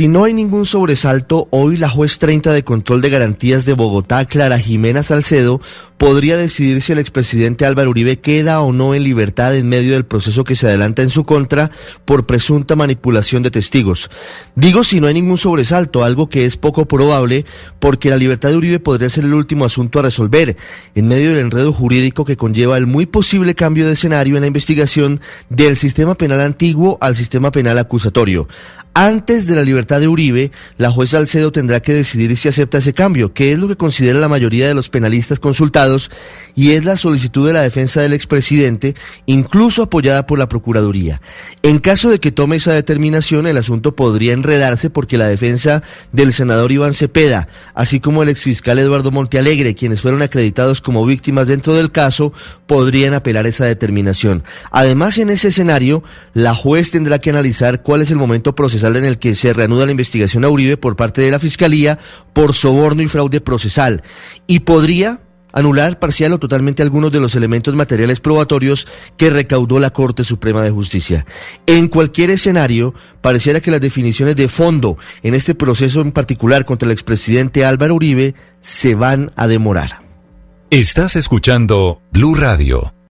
Si no hay ningún sobresalto, hoy la juez 30 de control de garantías de Bogotá, Clara Jimena Salcedo, podría decidir si el expresidente Álvaro Uribe queda o no en libertad en medio del proceso que se adelanta en su contra por presunta manipulación de testigos. Digo si no hay ningún sobresalto, algo que es poco probable, porque la libertad de Uribe podría ser el último asunto a resolver, en medio del enredo jurídico que conlleva el muy posible cambio de escenario en la investigación del sistema penal antiguo al sistema penal acusatorio. Antes de la libertad de Uribe, la jueza Salcedo tendrá que decidir si acepta ese cambio, que es lo que considera la mayoría de los penalistas consultados, y es la solicitud de la defensa del expresidente, incluso apoyada por la Procuraduría. En caso de que tome esa determinación, el asunto podría enredarse porque la defensa del senador Iván Cepeda, así como el exfiscal Eduardo Montealegre, quienes fueron acreditados como víctimas dentro del caso, podrían apelar esa determinación. Además, en ese escenario, la juez tendrá que analizar cuál es el momento en el que se reanuda la investigación a Uribe por parte de la Fiscalía por soborno y fraude procesal y podría anular parcial o totalmente algunos de los elementos materiales probatorios que recaudó la Corte Suprema de Justicia. En cualquier escenario, pareciera que las definiciones de fondo en este proceso en particular contra el expresidente Álvaro Uribe se van a demorar. Estás escuchando Blue Radio.